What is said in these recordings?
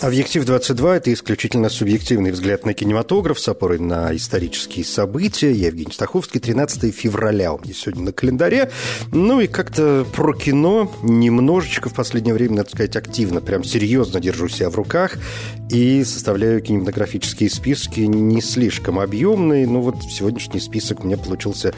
Объектив 22 – это исключительно субъективный взгляд на кинематограф с опорой на исторические события. Я Евгений Стаховский, 13 февраля у меня сегодня на календаре. Ну и как-то про кино немножечко в последнее время, надо сказать, активно, прям серьезно держу себя в руках и составляю кинематографические списки не слишком объемные. Ну вот сегодняшний список у меня получился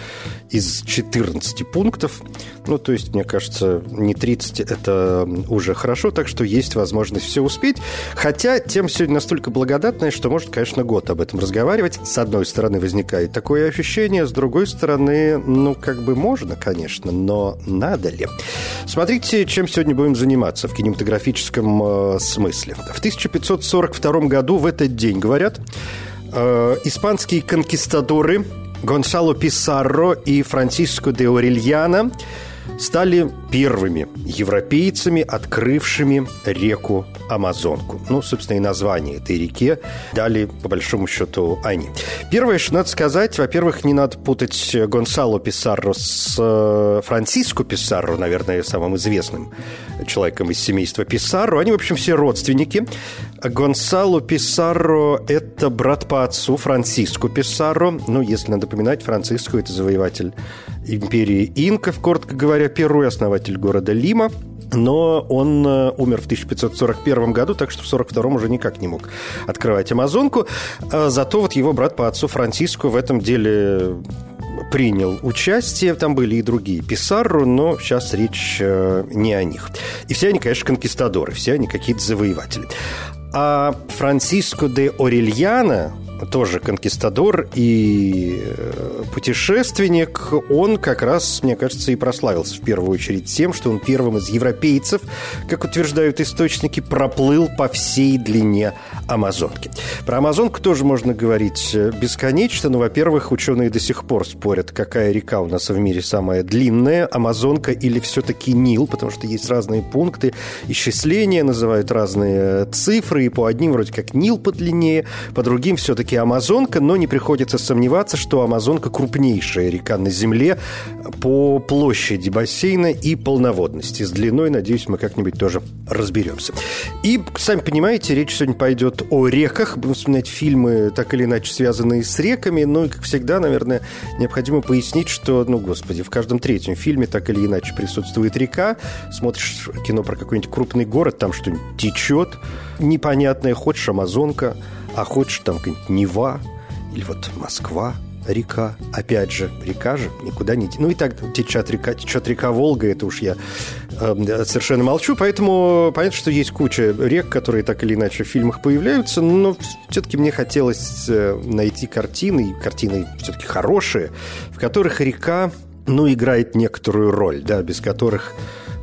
из 14 пунктов. Ну то есть, мне кажется, не 30 – это уже хорошо, так что есть возможность все успеть. Хотя тем сегодня настолько благодатная, что может, конечно, год об этом разговаривать. С одной стороны, возникает такое ощущение, с другой стороны, ну, как бы можно, конечно, но надо ли? Смотрите, чем сегодня будем заниматься в кинематографическом э, смысле. В 1542 году в этот день, говорят, э, испанские конкистадоры Гонсало Писарро и Франциско де Орельяна стали первыми европейцами, открывшими реку Амазонку. Ну, собственно, и название этой реке дали, по большому счету, они. Первое, что надо сказать, во-первых, не надо путать Гонсало Писарро с э, Франциско Писарро, наверное, самым известным человеком из семейства Писарро. Они, в общем, все родственники. Гонсало Писарро – это брат по отцу Франциско Писарро. Ну, если надо поминать, Франциско – это завоеватель империи инков, коротко говоря, Перу и основатель города Лима. Но он э, умер в 1541 году, так что в 1942 уже никак не мог открывать Амазонку. А зато вот его брат по отцу Франциско в этом деле принял участие. Там были и другие Писарру, но сейчас речь э, не о них. И все они, конечно, конкистадоры, все они какие-то завоеватели. А Франциско де Орельяна, тоже конкистадор и э, путешественник, он как раз, мне кажется, и прославился в первую очередь тем, что он первым из европейцев, как утверждают источники, проплыл по всей длине Амазонки. Про Амазонку тоже можно говорить э, бесконечно, но, во-первых, ученые до сих пор спорят, какая река у нас в мире самая длинная, Амазонка или все-таки Нил, потому что есть разные пункты исчисления, называют разные цифры, и по одним вроде как Нил подлиннее, по другим все-таки Амазонка, но не приходится сомневаться, что Амазонка крупнейшая река на Земле по площади бассейна и полноводности. С длиной, надеюсь, мы как-нибудь тоже разберемся. И, сами понимаете, речь сегодня пойдет о реках. Будем вспоминать фильмы, так или иначе связанные с реками. Ну и, как всегда, наверное, необходимо пояснить, что, ну, господи, в каждом третьем фильме так или иначе присутствует река. Смотришь кино про какой-нибудь крупный город, там что-нибудь течет, непонятное, хочешь Амазонка, а хочешь там какая-нибудь Нева или вот Москва, река, опять же, река же никуда не... Ну и так течет река, течет река Волга, это уж я э, совершенно молчу, поэтому понятно, что есть куча рек, которые так или иначе в фильмах появляются, но все-таки мне хотелось э, найти картины, картины все-таки хорошие, в которых река, ну, играет некоторую роль, да, без которых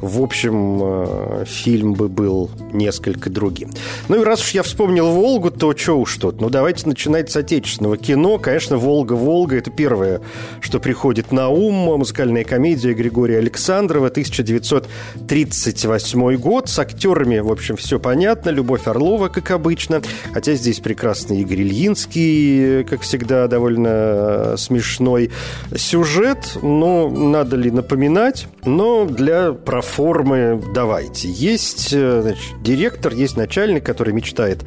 в общем, э, фильм бы был несколько другим. Ну и раз уж я вспомнил «Волгу», то что уж тут. Ну, давайте начинать с отечественного кино. Конечно, «Волга-Волга» — это первое, что приходит на ум. Музыкальная комедия Григория Александрова, 1938 год. С актерами, в общем, все понятно. Любовь Орлова, как обычно. Хотя здесь прекрасный Игорь Ильинский, как всегда, довольно э, смешной сюжет. Но надо ли напоминать? Но для проф формы давайте. Есть э, значит, директор, есть начальник, который мечтает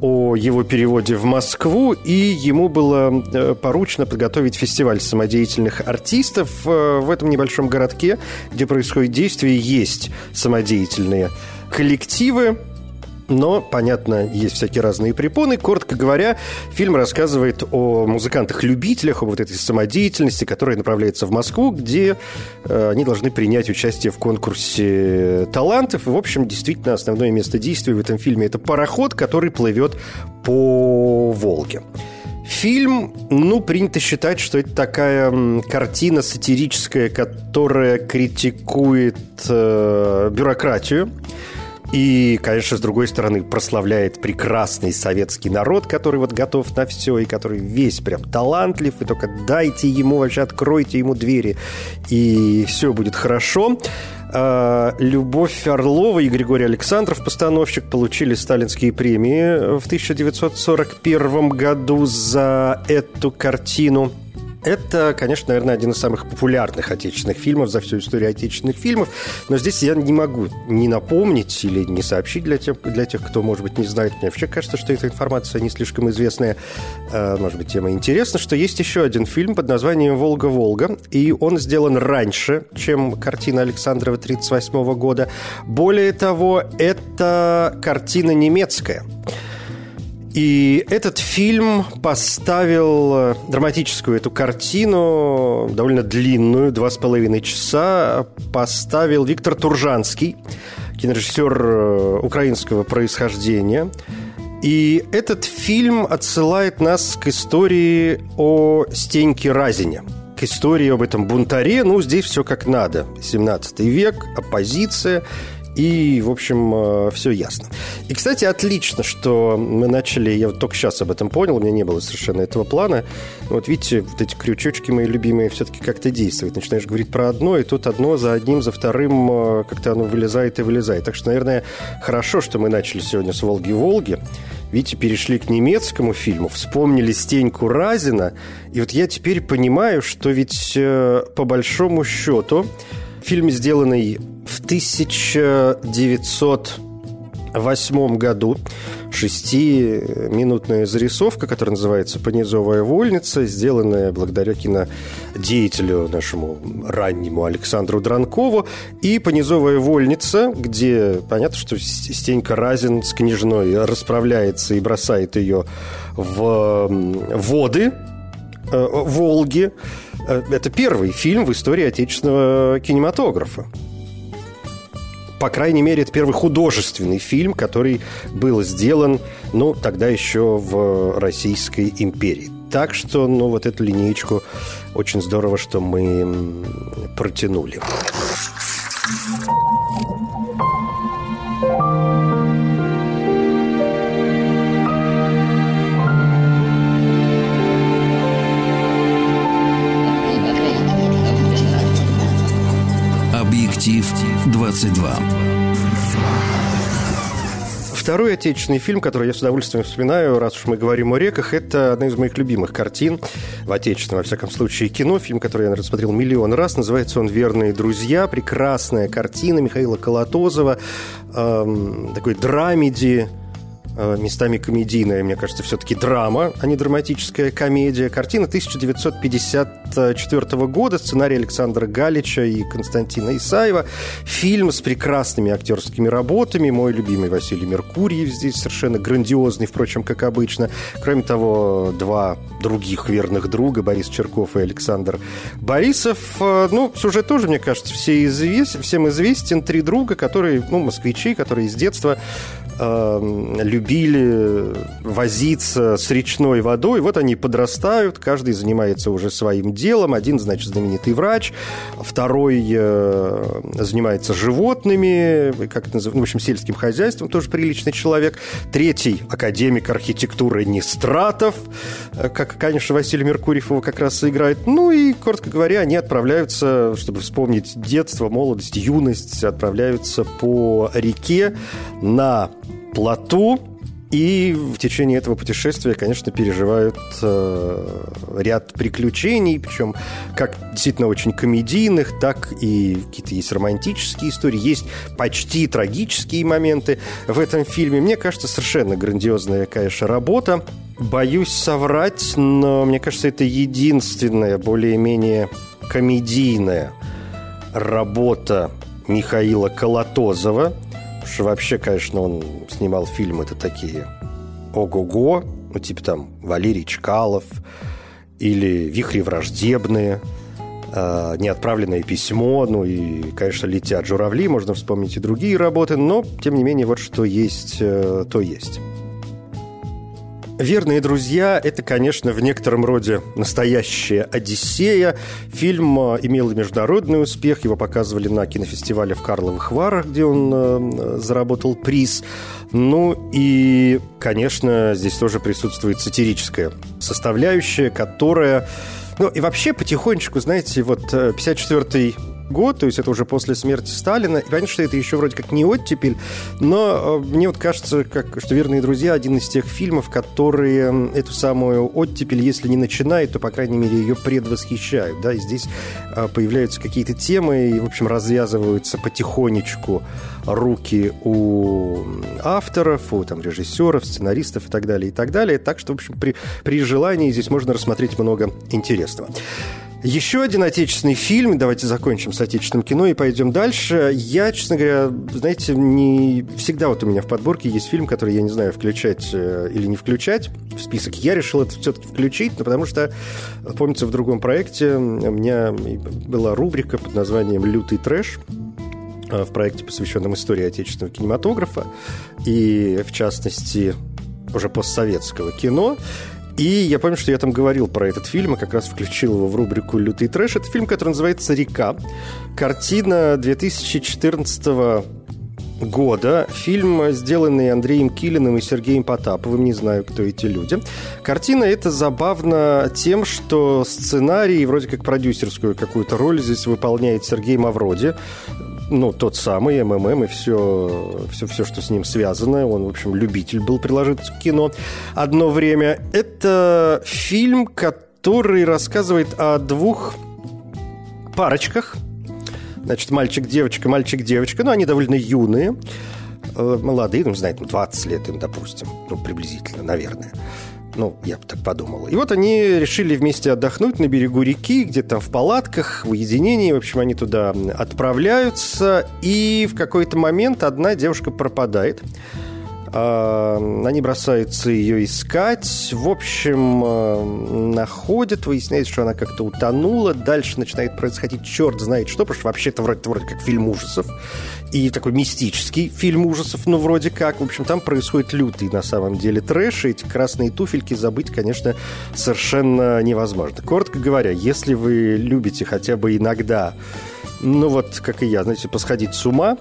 о его переводе в Москву, и ему было э, поручено подготовить фестиваль самодеятельных артистов э, в этом небольшом городке, где происходит действие, есть самодеятельные коллективы, но, понятно, есть всякие разные препоны. Коротко говоря, фильм рассказывает о музыкантах-любителях, об вот этой самодеятельности, которая направляется в Москву, где э, они должны принять участие в конкурсе талантов. В общем, действительно, основное место действия в этом фильме – это пароход, который плывет по Волге. Фильм, ну, принято считать, что это такая картина сатирическая, которая критикует э, бюрократию, и, конечно, с другой стороны, прославляет прекрасный советский народ, который вот готов на все, и который весь прям талантлив, и только дайте ему, вообще откройте ему двери, и все будет хорошо. А, Любовь Орлова и Григорий Александров, постановщик, получили сталинские премии в 1941 году за эту картину – это, конечно, наверное, один из самых популярных отечественных фильмов за всю историю отечественных фильмов. Но здесь я не могу не напомнить или не сообщить для тех, для тех кто, может быть, не знает. Мне вообще кажется, что эта информация не слишком известная. Э, может быть, тема интересна, что есть еще один фильм под названием «Волга-Волга». И он сделан раньше, чем картина Александрова 1938 года. Более того, это картина немецкая – и этот фильм поставил э, драматическую эту картину, довольно длинную, два с половиной часа, поставил Виктор Туржанский, кинорежиссер э, украинского происхождения. И этот фильм отсылает нас к истории о Стеньке Разине – к истории об этом бунтаре. Ну, здесь все как надо. 17 век, оппозиция и, в общем, э, все ясно. И, кстати, отлично, что мы начали, я вот только сейчас об этом понял, у меня не было совершенно этого плана. Вот видите, вот эти крючочки мои любимые все-таки как-то действуют. Начинаешь говорить про одно, и тут одно за одним, за вторым э, как-то оно вылезает и вылезает. Так что, наверное, хорошо, что мы начали сегодня с «Волги-Волги». Видите, перешли к немецкому фильму, вспомнили Стеньку Разина, и вот я теперь понимаю, что ведь э, по большому счету Фильм, сделанный в 1908 году. Шестиминутная зарисовка, которая называется «Понизовая вольница», сделанная благодаря кинодеятелю нашему раннему Александру Дранкову. И «Понизовая вольница», где понятно, что Стенька Разин с княжной расправляется и бросает ее в воды э, Волги. Э, это первый фильм в истории отечественного кинематографа. По крайней мере, это первый художественный фильм, который был сделан, ну, тогда еще в Российской империи. Так что, ну, вот эту линейку очень здорово, что мы протянули. Объектив 22. Второй отечественный фильм, который я с удовольствием вспоминаю, раз уж мы говорим о реках, это одна из моих любимых картин в отечественном, во всяком случае, кино. Фильм, который я, наверное, смотрел миллион раз. Называется он «Верные друзья». Прекрасная картина Михаила Колотозова. Эм, такой драмеди, местами комедийная, мне кажется, все-таки драма, а не драматическая комедия. Картина 1954 года, сценарий Александра Галича и Константина Исаева. Фильм с прекрасными актерскими работами. Мой любимый Василий Меркурьев здесь совершенно грандиозный, впрочем, как обычно. Кроме того, два других верных друга, Борис Черков и Александр Борисов. Э, ну, сюжет тоже, мне кажется, все извест... всем известен. Три друга, которые, ну, москвичи, которые с детства э, любили возиться с речной водой. Вот они подрастают, каждый занимается уже своим делом. Один, значит, знаменитый врач, второй э, занимается животными, как это называется, ну, в общем, сельским хозяйством, тоже приличный человек. Третий – академик архитектуры Нестратов, э, как, конечно, Василий Меркурьев его как раз играет. Ну и, коротко говоря, они отправляются, чтобы вспомнить детство, молодость, юность, отправляются по реке на плоту, и в течение этого путешествия, конечно, переживают э, ряд приключений, причем как действительно очень комедийных, так и какие-то есть романтические истории, есть почти трагические моменты в этом фильме. Мне кажется, совершенно грандиозная, конечно, работа. Боюсь соврать, но мне кажется, это единственная более-менее комедийная работа Михаила Колотозова – вообще, конечно, он снимал фильмы-то такие ого-го, ну, типа там Валерий Чкалов или «Вихри враждебные», э, «Неотправленное письмо», ну и, конечно, «Летят журавли», можно вспомнить и другие работы, но, тем не менее, вот что есть, э, то есть. «Верные друзья» — это, конечно, в некотором роде настоящая «Одиссея». Фильм э, имел международный успех. Его показывали на кинофестивале в Карловых Варах, где он э, заработал приз. Ну и, конечно, здесь тоже присутствует сатирическая составляющая, которая... Ну и вообще потихонечку, знаете, вот 54-й э, год, то есть это уже после смерти Сталина. И понятно, что это еще вроде как не оттепель, но э, мне вот кажется, как, что «Верные друзья» один из тех фильмов, которые эту самую оттепель, если не начинают, то, по крайней мере, ее предвосхищают. Да? И здесь э, появляются какие-то темы, и, в общем, развязываются потихонечку руки у авторов, у там, режиссеров, сценаристов и так далее, и так далее. Так что, в общем, при, при желании здесь можно рассмотреть много интересного. Еще один отечественный фильм. Давайте закончим с отечественным кино и пойдем дальше. Я, честно говоря, знаете, не всегда вот у меня в подборке есть фильм, который я не знаю, включать э, или не включать в список. Я решил это все-таки включить, но потому что, помните, в другом проекте у меня была рубрика под названием «Лютый трэш», э, в проекте, посвященном истории отечественного кинематографа и, в частности, уже постсоветского кино. И я помню, что я там говорил про этот фильм, и как раз включил его в рубрику «Лютый трэш». Это фильм, который называется «Река». Картина 2014 года. Фильм, сделанный Андреем Килиным и Сергеем Потаповым. Не знаю, кто эти люди. Картина эта забавна тем, что сценарий, вроде как продюсерскую какую-то роль здесь выполняет Сергей Мавроди ну, тот самый МММ и все, все, все, что с ним связано. Он, в общем, любитель был приложить к кино одно время. Это фильм, который рассказывает о двух парочках. Значит, мальчик-девочка, мальчик-девочка. Ну, они довольно юные, э, молодые, ну, знаете, 20 лет им, допустим. Ну, приблизительно, наверное. Ну, я бы так подумал. И вот они решили вместе отдохнуть на берегу реки, где-то в палатках, в уединении. В общем, они туда отправляются. И в какой-то момент одна девушка пропадает. А, они бросаются ее искать. В общем, а, находят, выясняется, что она как-то утонула. Дальше начинает происходить черт знает что, потому что вообще-то вроде, вроде как фильм ужасов. И такой мистический фильм ужасов, ну, вроде как. В общем, там происходит лютый, на самом деле, трэш. И эти красные туфельки забыть, конечно, совершенно невозможно. Коротко говоря, если вы любите хотя бы иногда, ну, вот, как и я, знаете, посходить с ума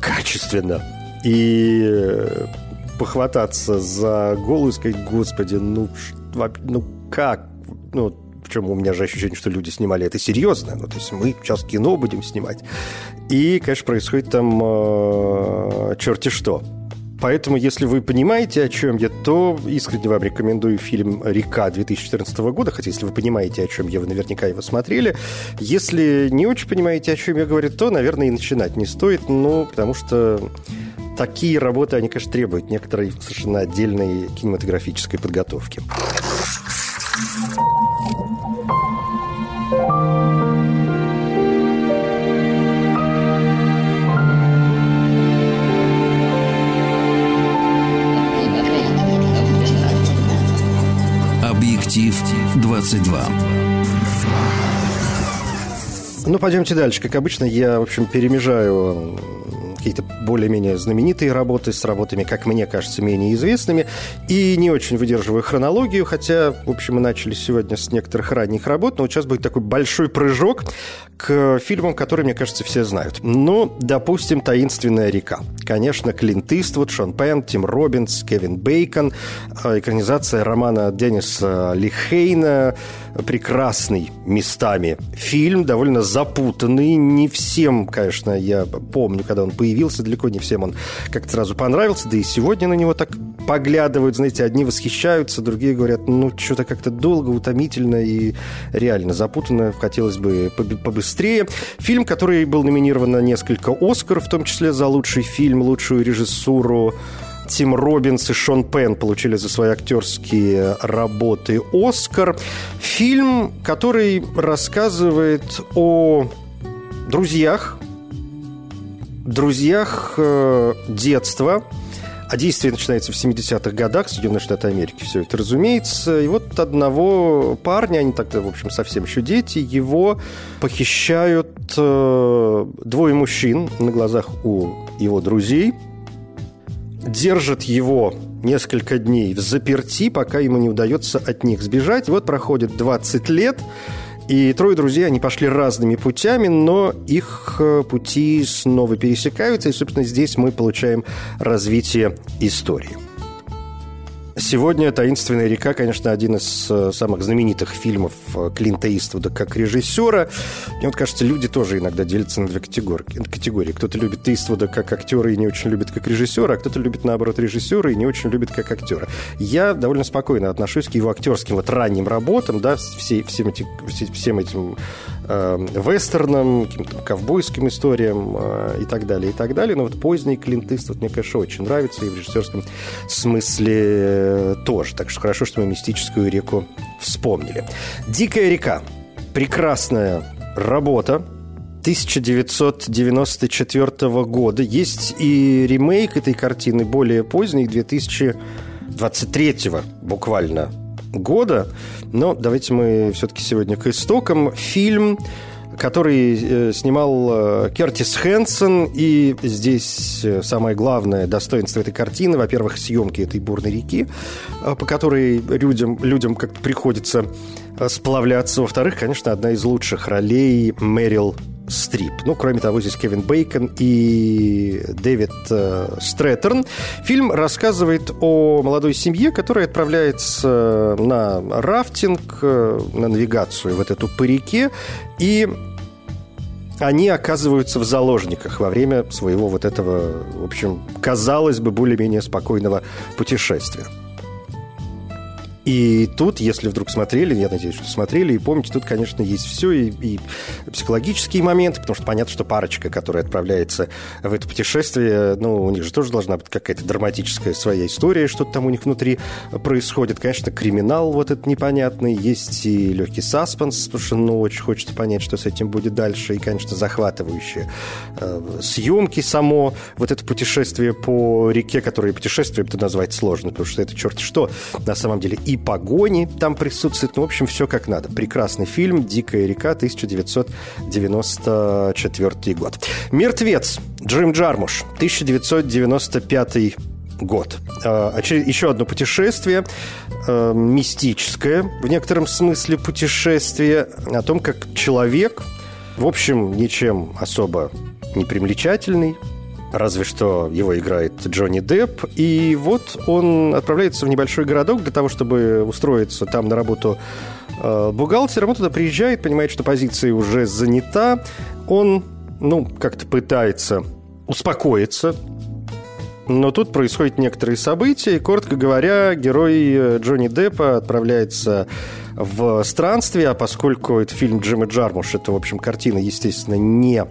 качественно, и э, похвататься за голову и сказать, господи, ну, ну как? Ну, причем у меня же ощущение, что люди снимали это серьезно. Ну, то есть мы сейчас кино будем снимать. И, конечно, происходит там э, черти что. Поэтому, если вы понимаете, о чем я, то искренне вам рекомендую фильм «Река» 2014 года, хотя если вы понимаете, о чем я, вы наверняка его смотрели. Если не очень понимаете, о чем я говорю, то, наверное, и начинать не стоит, ну, потому что такие работы, они, конечно, требуют некоторой совершенно отдельной кинематографической подготовки. 22. Ну, пойдемте дальше. Как обычно, я, в общем, перемежаю какие-то более-менее знаменитые работы с работами, как мне кажется, менее известными. И не очень выдерживаю хронологию, хотя, в общем, мы начали сегодня с некоторых ранних работ, но вот сейчас будет такой большой прыжок к фильмам, которые, мне кажется, все знают. Ну, допустим, «Таинственная река». Конечно, Клинт Иствуд, Шон Пен, Тим Робинс, Кевин Бейкон, э, экранизация романа Денниса Лихейна, прекрасный местами фильм, довольно запутанный, не всем, конечно, я помню, когда он появился, далеко не всем он как-то сразу понравился, да и сегодня на него так поглядывают, знаете, одни восхищаются, другие говорят, ну, что-то как-то долго, утомительно и реально запутанно, хотелось бы побыстрее. Фильм, который был номинирован на несколько Оскаров, в том числе за лучший фильм, лучшую режиссуру, Тим Робинс и Шон Пен получили за свои актерские работы Оскар. Фильм, который рассказывает о друзьях, друзьях э, детства, а действие начинается в 70-х годах, Соединенные Штаты Америки, все это разумеется. И вот одного парня, они тогда, в общем, совсем еще дети, его похищают э, двое мужчин на глазах у его друзей, держат его несколько дней в заперти, пока ему не удается от них сбежать. И вот проходит 20 лет, и трое друзей, они пошли разными путями, но их э, пути снова пересекаются, и, собственно, здесь мы получаем развитие истории. Сегодня «Таинственная река», конечно, один из э, самых знаменитых фильмов э, Клинта Иствуда как режиссера. Мне вот кажется, люди тоже иногда делятся на две категории. категории. Кто-то любит Иствуда как актера и не очень любит как режиссера, а кто-то любит, наоборот, режиссера и не очень любит как актера. Я довольно спокойно отношусь к его актерским вот ранним работам, да, все, всем, эти, всем этим э, каким-то ковбойским историям э, и так далее, и так далее. Но вот поздний Клинт Иствуд мне, конечно, очень нравится и в режиссерском смысле тоже. Так что хорошо, что мы мистическую реку вспомнили. «Дикая река». Прекрасная работа. 1994 года. Есть и ремейк этой картины более поздний, 2023 буквально года. Но давайте мы все-таки сегодня к истокам. Фильм который э, снимал э, Кертис Хэнсон. И здесь э, самое главное достоинство этой картины, во-первых, съемки этой бурной реки, по которой людям, людям как-то приходится сплавляться. Во-вторых, конечно, одна из лучших ролей Мэрил Стрип. Ну, кроме того, здесь Кевин Бейкон и Дэвид э, Стрэтерн. Фильм рассказывает о молодой семье, которая отправляется на рафтинг, э, на навигацию в эту по реке, и они оказываются в заложниках во время своего вот этого, в общем, казалось бы, более-менее спокойного путешествия. И тут, если вдруг смотрели, я надеюсь, что смотрели, и помните, тут, конечно, есть все, и, и психологические моменты, потому что понятно, что парочка, которая отправляется в это путешествие, ну, у них же тоже должна быть какая-то драматическая своя история, что-то там у них внутри происходит. Конечно, криминал вот этот непонятный, есть и легкий саспенс, потому что, ну, очень хочется понять, что с этим будет дальше, и, конечно, захватывающие э, съемки само, вот это путешествие по реке, которое путешествием это назвать сложно, потому что это черт что на самом деле и погони там присутствуют. Ну, в общем, все как надо. Прекрасный фильм «Дикая река», 1994 год. «Мертвец» Джим Джармуш, 1995 год. А, еще одно путешествие, а, мистическое, в некотором смысле путешествие, о том, как человек, в общем, ничем особо не примечательный, разве что его играет Джонни Депп. И вот он отправляется в небольшой городок для того, чтобы устроиться там на работу э, бухгалтером. Он туда приезжает, понимает, что позиция уже занята. Он, ну, как-то пытается успокоиться, но тут происходят некоторые события, и, коротко говоря, герой э, Джонни Деппа отправляется в странствие, а поскольку это фильм Джима Джармуш, это, в общем, картина, естественно, не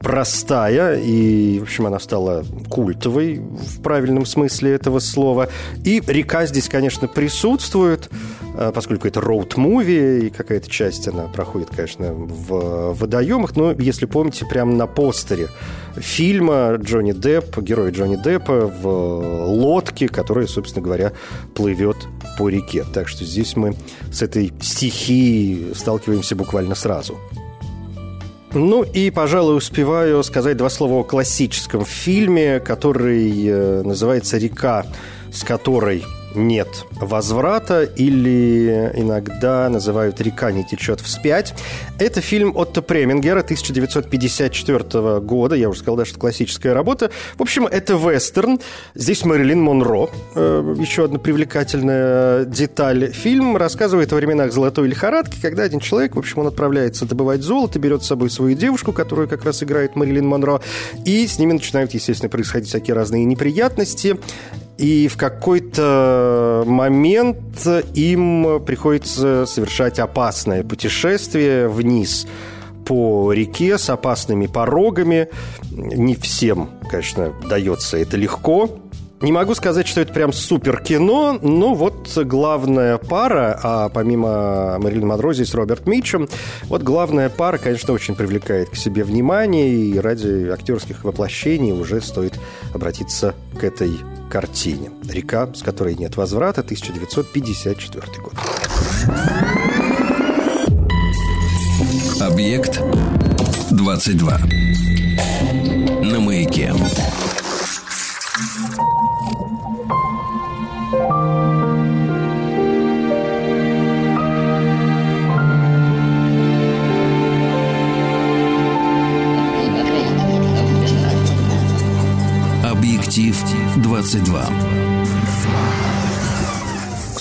простая, и, в общем, она стала культовой в правильном смысле этого слова. И река здесь, конечно, присутствует, а, поскольку это роуд-муви, и какая-то часть она проходит, конечно, в водоемах, но, если помните, прямо на постере фильма Джонни Депп, герой Джонни Деппа в лодке, которая, собственно говоря, плывет по реке. Так что здесь мы с этой стихией сталкиваемся буквально сразу. Ну и, пожалуй, успеваю сказать два слова о классическом фильме, который э, называется «Река», с которой нет возврата или иногда называют «Река не течет вспять». Это фильм Отто Премингера 1954 года. Я уже сказал, да, что классическая работа. В общем, это вестерн. Здесь Мэрилин Монро. Э, еще одна привлекательная деталь. Фильм рассказывает о временах золотой лихорадки, когда один человек, в общем, он отправляется добывать золото, берет с собой свою девушку, которую как раз играет Мэрилин Монро, и с ними начинают, естественно, происходить всякие разные неприятности. И в какой-то момент им приходится совершать опасное путешествие вниз по реке с опасными порогами. Не всем, конечно, дается это легко. Не могу сказать, что это прям супер кино, но вот главная пара, а помимо Мэрилин Монро здесь Роберт Митчем, вот главная пара, конечно, очень привлекает к себе внимание, и ради актерских воплощений уже стоит обратиться к этой картине. «Река, с которой нет возврата», 1954 год. Объект 22. На маяке. C'est toi.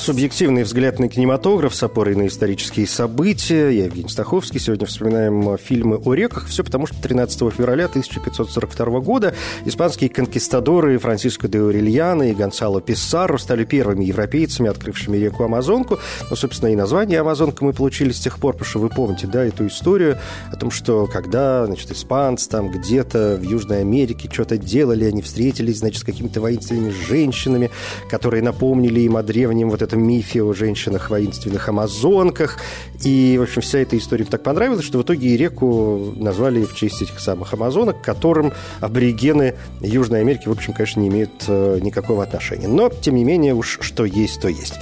Субъективный взгляд на кинематограф с опорой на исторические события. Я Евгений Стаховский. Сегодня вспоминаем фильмы о реках. Все потому, что 13 февраля 1542 года испанские конкистадоры Франциско де Орельяно и Гонсало Писсаро стали первыми европейцами, открывшими реку Амазонку. Ну, собственно, и название Амазонка мы получили с тех пор, потому что вы помните, да, эту историю о том, что когда, значит, испанцы там где-то в Южной Америке что-то делали, они встретились, значит, с какими-то воинственными женщинами, которые напомнили им о древнем вот этом мифе о женщинах воинственных амазонках. И, в общем, вся эта история так понравилась, что в итоге и реку назвали в честь этих самых амазонок, к которым аборигены Южной Америки, в общем, конечно, не имеют э, никакого отношения. Но, тем не менее, уж что есть, то есть.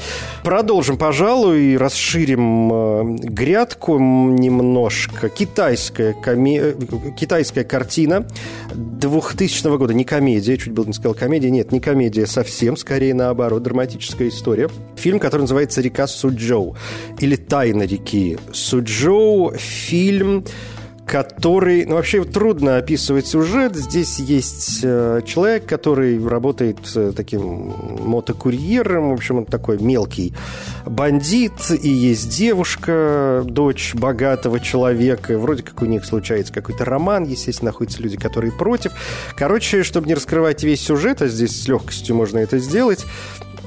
Продолжим, пожалуй, расширим э, грядку немножко. Китайская, коме... Э, китайская картина 2000 года, не комедия, чуть было не сказал комедия, нет, не комедия совсем, скорее наоборот, драматическая история фильм, который называется «Река Суджоу» или «Тайна реки Суджоу». Фильм который... Ну, вообще трудно описывать сюжет. Здесь есть э, человек, который работает э, таким мотокурьером. В общем, он такой мелкий бандит. И есть девушка, дочь богатого человека. Вроде как у них случается какой-то роман. Естественно, находятся люди, которые против. Короче, чтобы не раскрывать весь сюжет, а здесь с легкостью можно это сделать,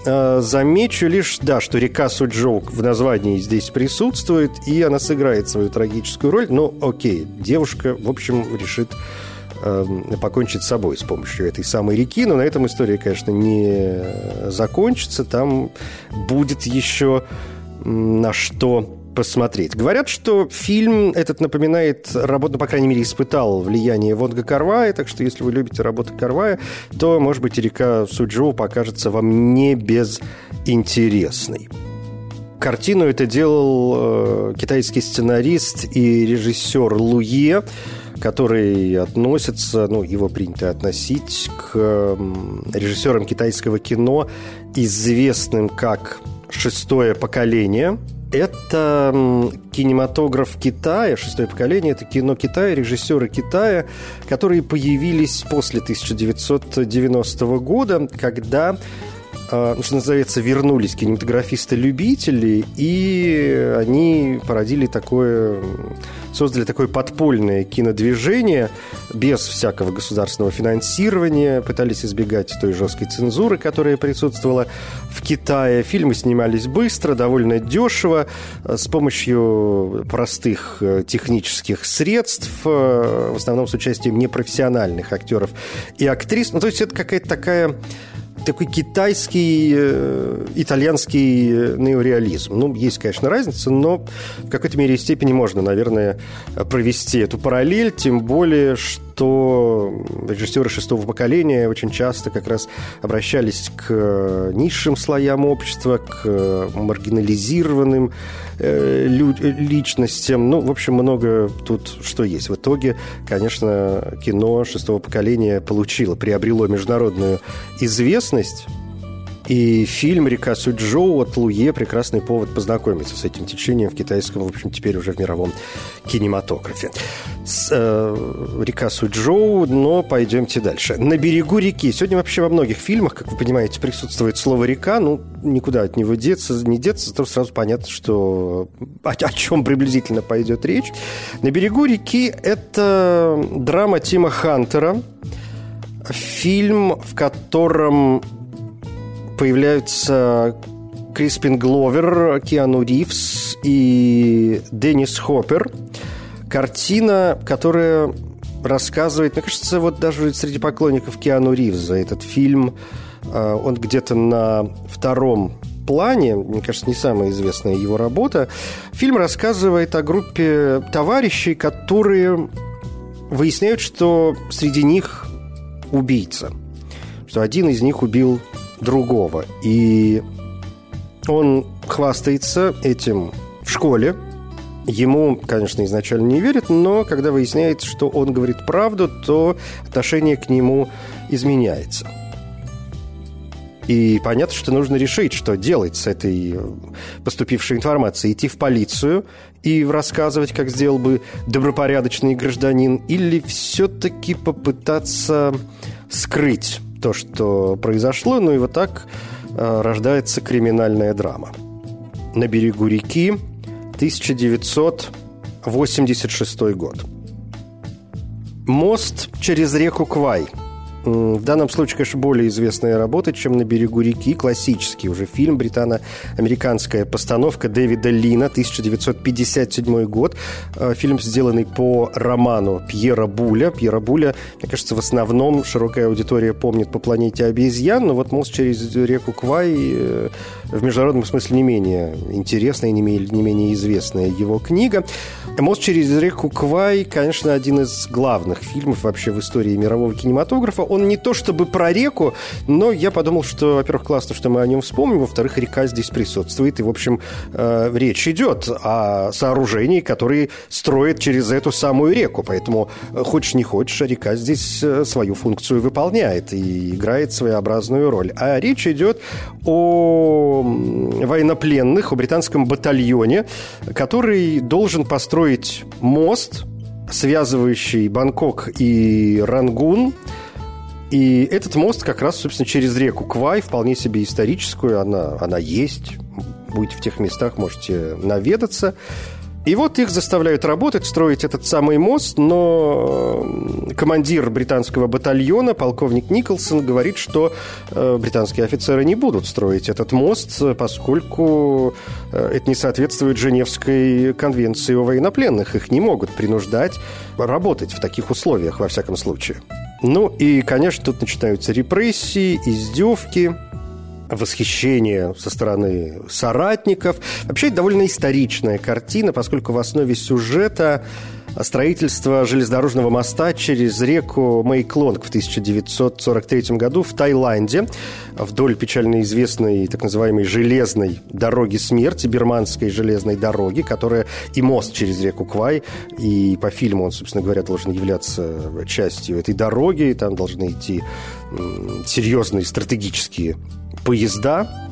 замечу лишь, да, что река Суджоу в названии здесь присутствует, и она сыграет свою трагическую роль. Но окей, девушка, в общем, решит э, покончить с собой с помощью этой самой реки. Но на этом история, конечно, не закончится. Там будет еще на что посмотреть. Говорят, что фильм этот напоминает работу, по крайней мере, испытал влияние Вонга Карвая, так что если вы любите работу Карвая, то, может быть, река Суджоу покажется вам не безинтересной. Картину это делал э, китайский сценарист и режиссер Луе, который относится, ну, его принято относить к э, режиссерам китайского кино, известным как «Шестое поколение», это кинематограф Китая, шестое поколение, это кино Китая, режиссеры Китая, которые появились после 1990 года, когда а, ну, что называется, вернулись кинематографисты-любители, и они породили такое, создали такое подпольное кинодвижение без всякого государственного финансирования, пытались избегать той жесткой цензуры, которая присутствовала в Китае. Фильмы снимались быстро, довольно дешево, с помощью простых э, технических средств, э, в основном с участием непрофессиональных актеров и актрис. Ну, то есть это какая-то такая такой китайский, э, итальянский э, неореализм. Ну, есть, конечно, разница, но в какой-то мере и степени можно, наверное, провести эту параллель, тем более, что что режиссеры шестого поколения очень часто как раз обращались к низшим слоям общества, к маргинализированным э, личностям. Ну, в общем, много тут что есть. В итоге, конечно, кино шестого поколения получило, приобрело международную известность, и фильм «Река Суджоу» от Луе – прекрасный повод познакомиться с этим течением в китайском, в общем, теперь уже в мировом кинематографе. С, э, «Река Суджоу», но пойдемте дальше. «На берегу реки». Сегодня вообще во многих фильмах, как вы понимаете, присутствует слово «река». Ну, никуда от него деться, не деться, то сразу понятно, что о, о чем приблизительно пойдет речь. «На берегу реки» – это драма Тима Хантера, фильм, в котором появляются Криспин Гловер, Киану Ривз и Деннис Хоппер. Картина, которая рассказывает, мне кажется, вот даже среди поклонников Киану Ривза этот фильм э, он где-то на втором плане, мне кажется, не самая известная его работа. Фильм рассказывает о группе товарищей, которые выясняют, что среди них убийца, что один из них убил другого. И он хвастается этим в школе. Ему, конечно, изначально не верят, но когда выясняется, что он говорит правду, то отношение к нему изменяется. И понятно, что нужно решить, что делать с этой поступившей информацией. Идти в полицию и рассказывать, как сделал бы добропорядочный гражданин, или все-таки попытаться скрыть то, что произошло, ну и вот так э, рождается криминальная драма. На берегу реки 1986 год. Мост через реку Квай – в данном случае, конечно, более известная работа, чем «На берегу реки». Классический уже фильм, британо-американская постановка Дэвида Лина, 1957 год. Э, фильм, сделанный по роману Пьера Буля. Пьера Буля, мне кажется, в основном широкая аудитория помнит по «Планете обезьян», но вот «Мост через реку Квай» э, в международном смысле не менее интересная, менее, не менее известная его книга. «Мост через реку Квай», конечно, один из главных фильмов вообще в истории мирового кинематографа он не то чтобы про реку, но я подумал, что, во-первых, классно, что мы о нем вспомним, во-вторых, река здесь присутствует, и, в общем, э, речь идет о сооружении, которые строят через эту самую реку, поэтому, э, хочешь не хочешь, река здесь э, свою функцию выполняет и играет своеобразную роль. А речь идет о военнопленных, о британском батальоне, который должен построить мост, связывающий Бангкок и Рангун, и этот мост как раз, собственно, через реку Квай, вполне себе историческую, она, она есть. Будете в тех местах, можете наведаться. И вот их заставляют работать, строить этот самый мост, но э, командир британского батальона, полковник Николсон, говорит, что э, британские офицеры не будут строить этот мост, поскольку э, это не соответствует Женевской конвенции о военнопленных. Их не могут принуждать работать в таких условиях, во всяком случае. Ну и, конечно, тут начинаются репрессии, издевки, восхищение со стороны соратников. Вообще, это довольно историчная картина, поскольку в основе сюжета строительство железнодорожного моста через реку Мэйклонг в 1943 году в Таиланде вдоль печально известной так называемой железной дороги смерти, бирманской железной дороги, которая и мост через реку Квай, и по фильму он, собственно говоря, должен являться частью этой дороги, и там должны идти серьезные стратегические поезда,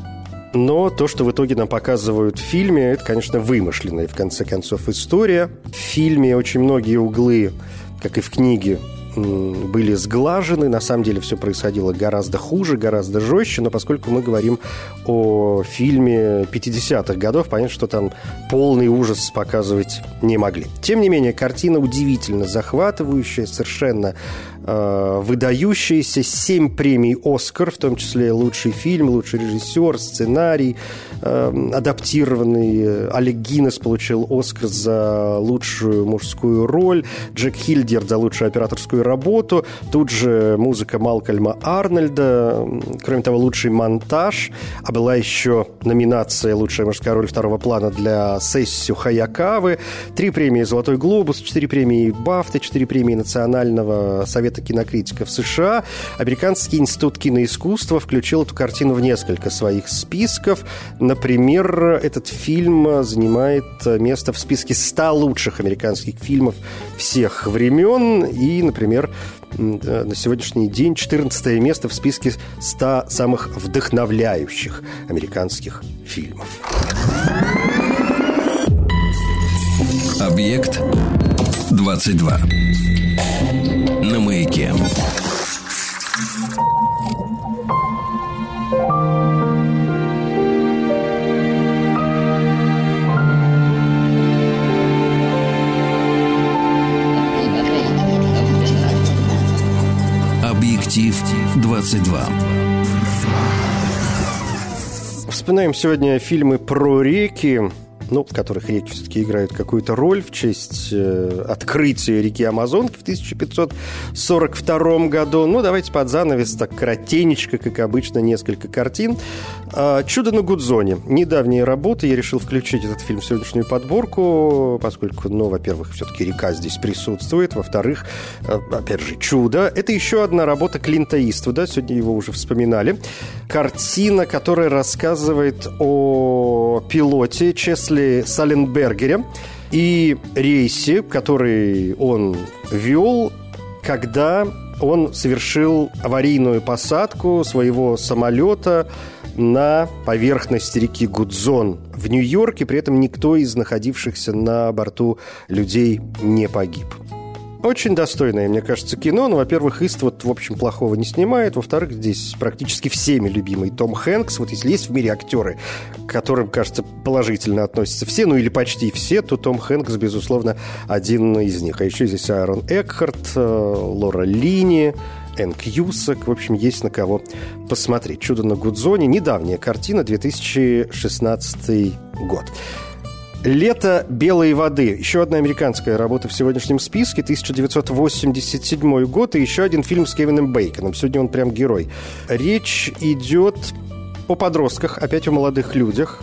но то, что в итоге нам показывают в фильме, это, конечно, вымышленная, в конце концов, история. В фильме очень многие углы, как и в книге, были сглажены. На самом деле все происходило гораздо хуже, гораздо жестче, но поскольку мы говорим о фильме 50-х годов, понятно, что там полный ужас показывать не могли. Тем не менее, картина удивительно захватывающая, совершенно э, выдающаяся. Семь премий «Оскар», в том числе лучший фильм, лучший режиссер, сценарий, э, адаптированный. Олег Гиннес получил «Оскар» за лучшую мужскую роль, Джек Хильдер за лучшую операторскую работу. Тут же музыка Малкольма Арнольда. Кроме того, лучший монтаж. А была еще номинация «Лучшая мужская роль второго плана» для Сессию Хаякавы. Три премии «Золотой глобус», четыре премии «Бафта», четыре премии Национального совета кинокритиков США. Американский институт киноискусства включил эту картину в несколько своих списков. Например, этот фильм занимает место в списке 100 лучших американских фильмов всех времен. И, например, например, на сегодняшний день 14 место в списке 100 самых вдохновляющих американских фильмов. Объект 22. На маяке. 22. Вспоминаем сегодня фильмы про реки. Ну, в которых реки все-таки играют какую-то роль в честь э, открытия реки Амазонки в 1542 году. Ну, давайте под занавес так коротенечко, как обычно, несколько картин. А, «Чудо на Гудзоне». Недавние работы. Я решил включить этот фильм в сегодняшнюю подборку, поскольку, ну, во-первых, все-таки река здесь присутствует. Во-вторых, э, опять же, «Чудо». Это еще одна работа Клинта Иствуда. Сегодня его уже вспоминали. Картина, которая рассказывает о пилоте Чесли Саленбергере и рейсе, который он вел, когда он совершил аварийную посадку своего самолета на поверхность реки Гудзон в Нью-Йорке. При этом никто из находившихся на борту людей не погиб. Очень достойное, мне кажется, кино. Ну, во-первых, Иствуд, в общем, плохого не снимает. Во-вторых, здесь практически всеми любимый Том Хэнкс. Вот если есть в мире актеры, к которым, кажется, положительно относятся все, ну или почти все, то Том Хэнкс, безусловно, один из них. А еще здесь Аарон Экхарт, э, Лора Лини, Энн Кьюсак. В общем, есть на кого посмотреть. «Чудо на Гудзоне». Недавняя картина, 2016 год. «Лето белой воды». Еще одна американская работа в сегодняшнем списке. 1987 год и еще один фильм с Кевином Бейконом. Сегодня он прям герой. Речь идет о подростках, опять о молодых людях.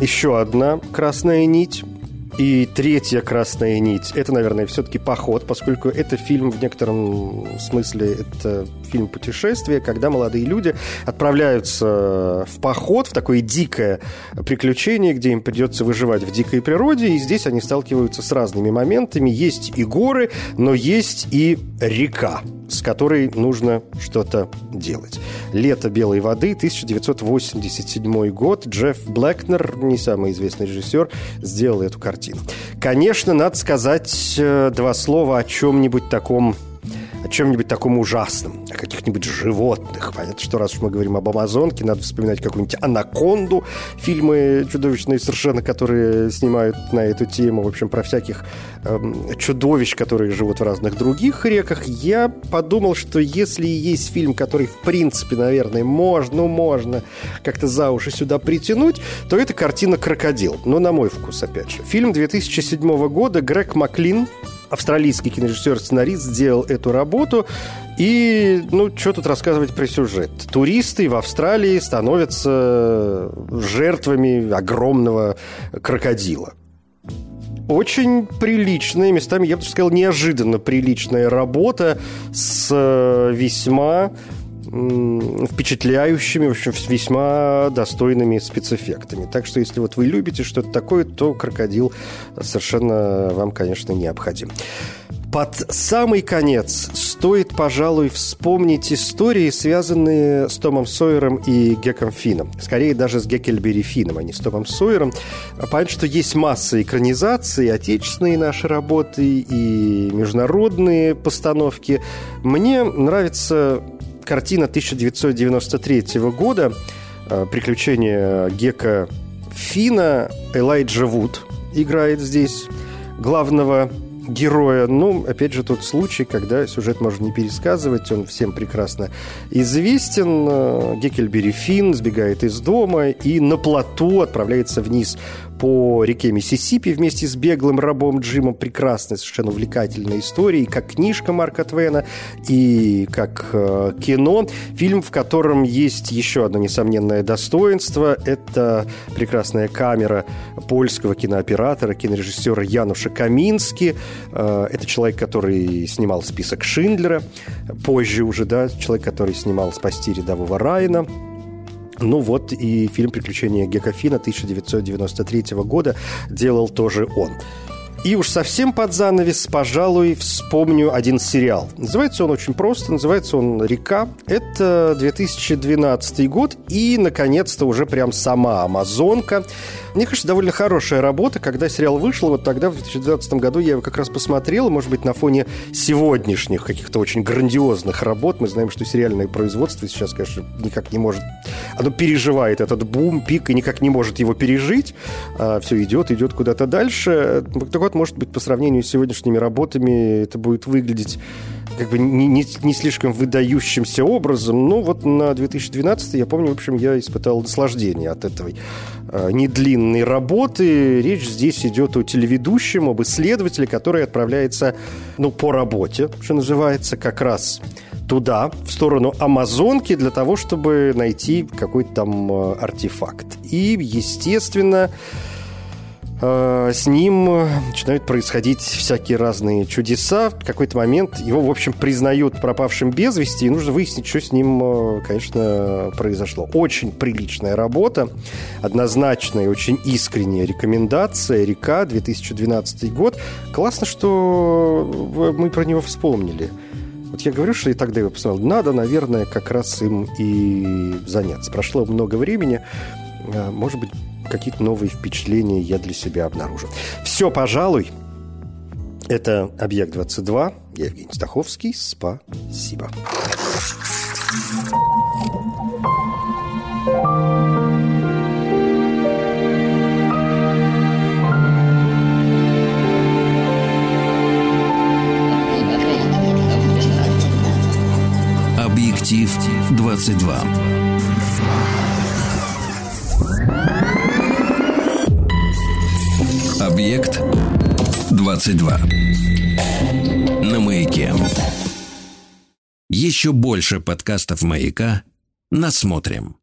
Еще одна красная нить. И третья красная нить – это, наверное, все-таки поход, поскольку это фильм в некотором смысле это фильм путешествия, когда молодые люди отправляются в поход, в такое дикое приключение, где им придется выживать в дикой природе, и здесь они сталкиваются с разными моментами. Есть и горы, но есть и река, с которой нужно что-то делать. «Лето белой воды», 1987 год. Джефф Блэкнер, не самый известный режиссер, сделал эту картину. Конечно, надо сказать э, два слова о чем-нибудь таком о чем-нибудь таком ужасном, о каких-нибудь животных. Понятно, что раз уж мы говорим об Амазонке, надо вспоминать какую-нибудь «Анаконду», фильмы чудовищные совершенно, которые снимают на эту тему, в общем, про всяких эм, чудовищ, которые живут в разных других реках. Я подумал, что если есть фильм, который, в принципе, наверное, можно, можно как-то за уши сюда притянуть, то это картина «Крокодил». Но на мой вкус, опять же. Фильм 2007 года, Грег Маклин, австралийский кинорежиссер-сценарист сделал эту работу. И, ну, что тут рассказывать про сюжет? Туристы в Австралии становятся жертвами огромного крокодила. Очень приличная, местами, я бы сказал, неожиданно приличная работа с э, весьма впечатляющими, в общем, весьма достойными спецэффектами. Так что, если вот вы любите что-то такое, то «Крокодил» совершенно вам, конечно, необходим. Под самый конец стоит, пожалуй, вспомнить истории, связанные с Томом Сойером и Геком Фином. Скорее, даже с Геккельбери Фином, а не с Томом Сойером. Понятно, что есть масса экранизаций, отечественные наши работы и международные постановки. Мне нравится картина 1993 года э, «Приключения Гека Фина». Элайджа Вуд играет здесь главного героя. Ну, опять же, тот случай, когда сюжет можно не пересказывать, он всем прекрасно известен. Э, Геккельбери Финн сбегает из дома и на плоту отправляется вниз по реке Миссисипи вместе с беглым рабом Джимом. Прекрасная, совершенно увлекательная история, и как книжка Марка Твена, и как э, кино. Фильм, в котором есть еще одно несомненное достоинство. Это прекрасная камера польского кинооператора, кинорежиссера Януша Камински. Э, это человек, который снимал список Шиндлера. Позже уже, да, человек, который снимал «Спасти рядового Райана». Ну вот и фильм «Приключения Гекофина» 1993 года делал тоже он. И уж совсем под занавес, пожалуй, вспомню один сериал. Называется он очень просто, называется он «Река». Это 2012 год, и, наконец-то, уже прям сама Амазонка – мне кажется, довольно хорошая работа. Когда сериал вышел, вот тогда, в 2012 году, я его как раз посмотрел, может быть, на фоне сегодняшних каких-то очень грандиозных работ. Мы знаем, что сериальное производство сейчас, конечно, никак не может... Оно переживает этот бум, пик, и никак не может его пережить. А все идет, идет куда-то дальше. Так вот, может быть, по сравнению с сегодняшними работами это будет выглядеть как бы не, не, не слишком выдающимся образом. Но вот на 2012 я помню, в общем, я испытал наслаждение от этой э, недлинной работы. Речь здесь идет о телеведущем, об исследователе, который отправляется, ну, по работе, что называется, как раз туда, в сторону Амазонки, для того, чтобы найти какой-то там э, артефакт. И, естественно, э, с ним начинают происходить всякие разные чудеса. В какой-то момент его, в общем, признают пропавшим без вести, и нужно выяснить, что с ним, э, конечно, произошло. Очень приличная работа, однозначная очень искренняя рекомендация. «Река», 2012 год. Классно, что мы про него вспомнили. Вот я говорю, что и тогда его посмотрел. Надо, наверное, как раз им и заняться. Прошло много времени. Может быть, какие-то новые впечатления я для себя обнаружу. Все, пожалуй. Это «Объект-22». Я Евгений Стаховский. Спасибо. Объектив 22. Объект 22. На маяке. Еще больше подкастов маяка. Насмотрим.